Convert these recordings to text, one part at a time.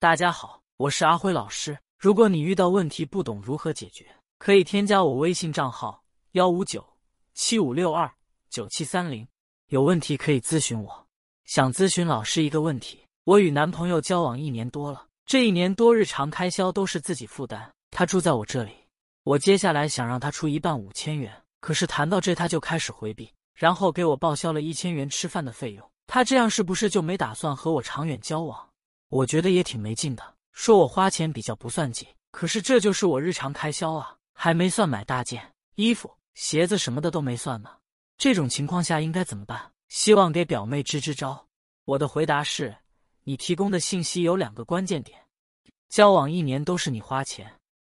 大家好，我是阿辉老师。如果你遇到问题不懂如何解决，可以添加我微信账号幺五九七五六二九七三零，有问题可以咨询我。想咨询老师一个问题：我与男朋友交往一年多了，这一年多日常开销都是自己负担，他住在我这里。我接下来想让他出一半五千元，可是谈到这他就开始回避，然后给我报销了一千元吃饭的费用。他这样是不是就没打算和我长远交往？我觉得也挺没劲的。说我花钱比较不算计，可是这就是我日常开销啊，还没算买大件衣服、鞋子什么的都没算呢。这种情况下应该怎么办？希望给表妹支支招。我的回答是：你提供的信息有两个关键点，交往一年都是你花钱。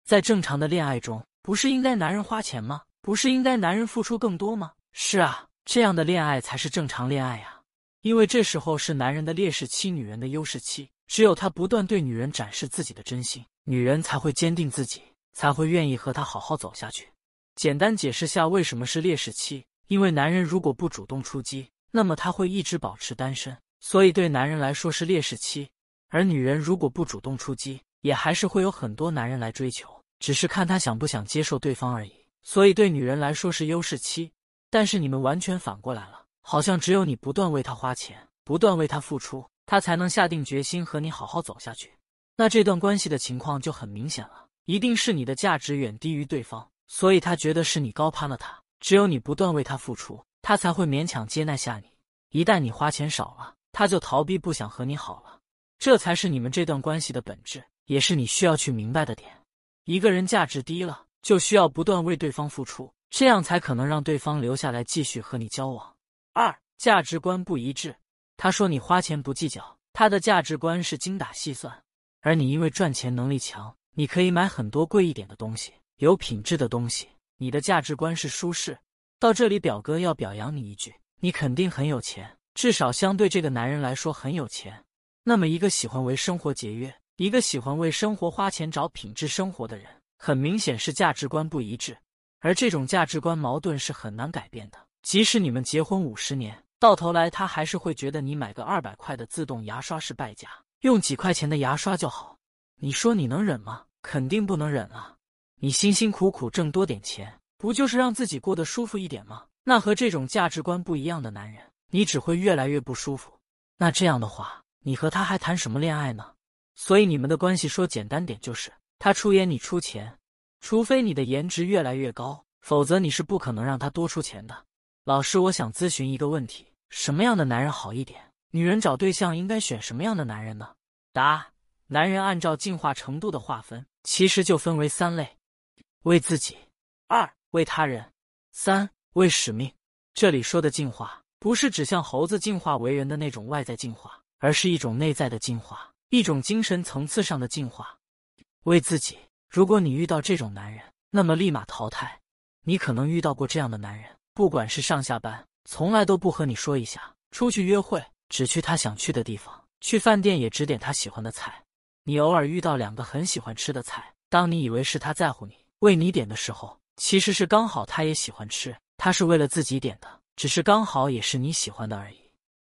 在正常的恋爱中，不是应该男人花钱吗？不是应该男人付出更多吗？是啊，这样的恋爱才是正常恋爱呀。因为这时候是男人的劣势期，女人的优势期。只有他不断对女人展示自己的真心，女人才会坚定自己，才会愿意和他好好走下去。简单解释下为什么是劣势期：因为男人如果不主动出击，那么他会一直保持单身，所以对男人来说是劣势期；而女人如果不主动出击，也还是会有很多男人来追求。只是看他想不想接受对方而已，所以对女人来说是优势期。但是你们完全反过来了，好像只有你不断为他花钱，不断为他付出，他才能下定决心和你好好走下去。那这段关系的情况就很明显了，一定是你的价值远低于对方，所以他觉得是你高攀了他。只有你不断为他付出，他才会勉强接纳下你。一旦你花钱少了，他就逃避，不想和你好了。这才是你们这段关系的本质，也是你需要去明白的点。一个人价值低了，就需要不断为对方付出，这样才可能让对方留下来继续和你交往。二、价值观不一致。他说你花钱不计较，他的价值观是精打细算，而你因为赚钱能力强，你可以买很多贵一点的东西，有品质的东西。你的价值观是舒适。到这里，表哥要表扬你一句，你肯定很有钱，至少相对这个男人来说很有钱。那么，一个喜欢为生活节约。一个喜欢为生活花钱找品质生活的人，很明显是价值观不一致，而这种价值观矛盾是很难改变的。即使你们结婚五十年，到头来他还是会觉得你买个二百块的自动牙刷是败家，用几块钱的牙刷就好。你说你能忍吗？肯定不能忍啊！你辛辛苦苦挣多点钱，不就是让自己过得舒服一点吗？那和这种价值观不一样的男人，你只会越来越不舒服。那这样的话，你和他还谈什么恋爱呢？所以你们的关系说简单点就是他出烟你出钱，除非你的颜值越来越高，否则你是不可能让他多出钱的。老师，我想咨询一个问题：什么样的男人好一点？女人找对象应该选什么样的男人呢？答：男人按照进化程度的划分，其实就分为三类：为自己，二为他人，三为使命。这里说的进化，不是指像猴子进化为人的那种外在进化，而是一种内在的进化。一种精神层次上的进化，为自己。如果你遇到这种男人，那么立马淘汰。你可能遇到过这样的男人，不管是上下班，从来都不和你说一下；出去约会，只去他想去的地方；去饭店也只点他喜欢的菜。你偶尔遇到两个很喜欢吃的菜，当你以为是他在乎你，为你点的时候，其实是刚好他也喜欢吃，他是为了自己点的，只是刚好也是你喜欢的而已。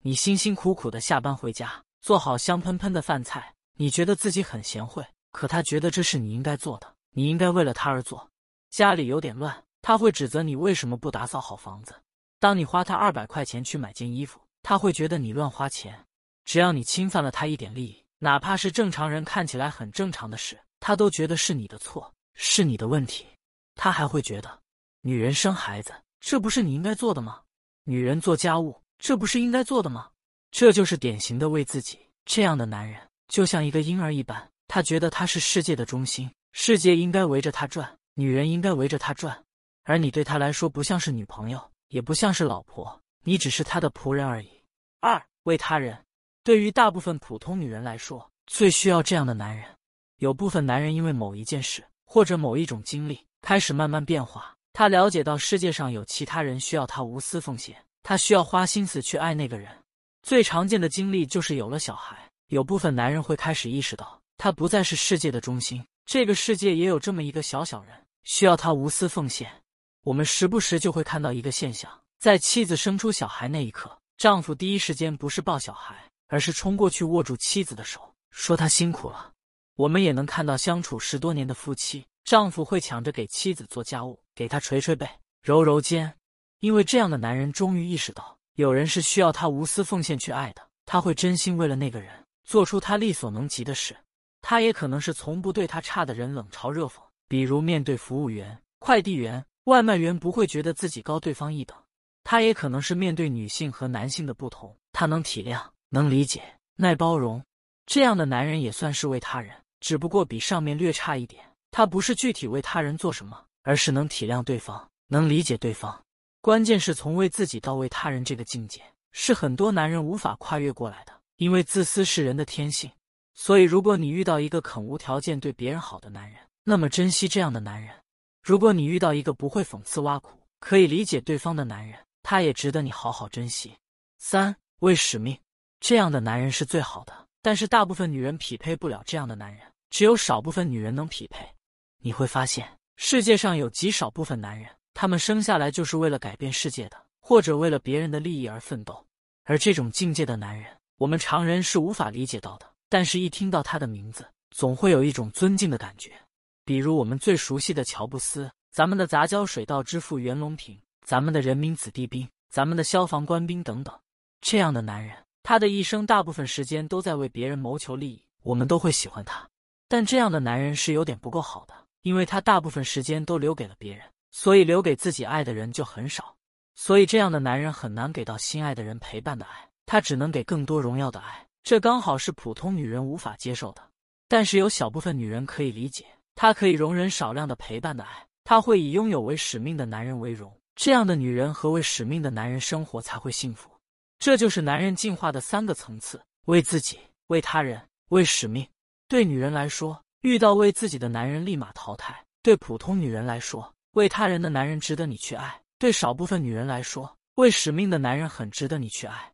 你辛辛苦苦的下班回家。做好香喷喷的饭菜，你觉得自己很贤惠，可他觉得这是你应该做的，你应该为了他而做。家里有点乱，他会指责你为什么不打扫好房子。当你花他二百块钱去买件衣服，他会觉得你乱花钱。只要你侵犯了他一点利益，哪怕是正常人看起来很正常的事，他都觉得是你的错，是你的问题。他还会觉得，女人生孩子，这不是你应该做的吗？女人做家务，这不是应该做的吗？这就是典型的为自己这样的男人，就像一个婴儿一般，他觉得他是世界的中心，世界应该围着他转，女人应该围着他转，而你对他来说不像是女朋友，也不像是老婆，你只是他的仆人而已。二为他人，对于大部分普通女人来说，最需要这样的男人。有部分男人因为某一件事或者某一种经历，开始慢慢变化，他了解到世界上有其他人需要他无私奉献，他需要花心思去爱那个人。最常见的经历就是有了小孩，有部分男人会开始意识到，他不再是世界的中心，这个世界也有这么一个小小人，需要他无私奉献。我们时不时就会看到一个现象，在妻子生出小孩那一刻，丈夫第一时间不是抱小孩，而是冲过去握住妻子的手，说他辛苦了。我们也能看到相处十多年的夫妻，丈夫会抢着给妻子做家务，给她捶捶背、揉揉肩，因为这样的男人终于意识到，有人是需要他无私奉献去爱的，他会真心为了那个人做出他力所能及的事。他也可能是从不对他差的人冷嘲热讽，比如面对服务员、快递员、外卖员，不会觉得自己高对方一等。他也可能是面对女性和男性的不同，他能体谅、能理解、耐包容。这样的男人也算是为他人，只不过比上面略差一点。他不是具体为他人做什么，而是能体谅对方，能理解对方。关键是从为自己到为他人这个境界，是很多男人无法跨越过来的，因为自私是人的天性。所以，如果你遇到一个肯无条件对别人好的男人，那么珍惜这样的男人；如果你遇到一个不会讽刺挖苦、可以理解对方的男人，他也值得你好好珍惜。三为使命，这样的男人是最好的，但是大部分女人匹配不了这样的男人，只有少部分女人能匹配。你会发现，世界上有极少部分男人，他们生下来就是为了改变世界的，或者为了别人的利益而奋斗。而这种境界的男人，我们常人是无法理解到的。但是，一听到他的名字，总会有一种尊敬的感觉。比如我们最熟悉的乔布斯，咱们的杂交水稻之父袁隆平，咱们的人民子弟兵，咱们的消防官兵等等。这样的男人，他的一生大部分时间都在为别人谋求利益，我们都会喜欢他。但这样的男人是有点不够好的，因为他大部分时间都留给了别人，所以留给自己爱的人就很少。所以这样的男人很难给到心爱的人陪伴的爱，他只能给更多荣耀的爱。这刚好是普通女人无法接受的，但是有小部分女人可以理解，她可以容忍少量的陪伴的爱，她会以拥有为使命的男人为荣。这样的女人和为使命的男人生活才会幸福。这就是男人进化的三个层次：为自己、为他人、为使命。对女人来说，遇到为自己的男人立马淘汰；对普通女人来说，为他人的男人值得你去爱；对少部分女人来说，为使命的男人很值得你去爱。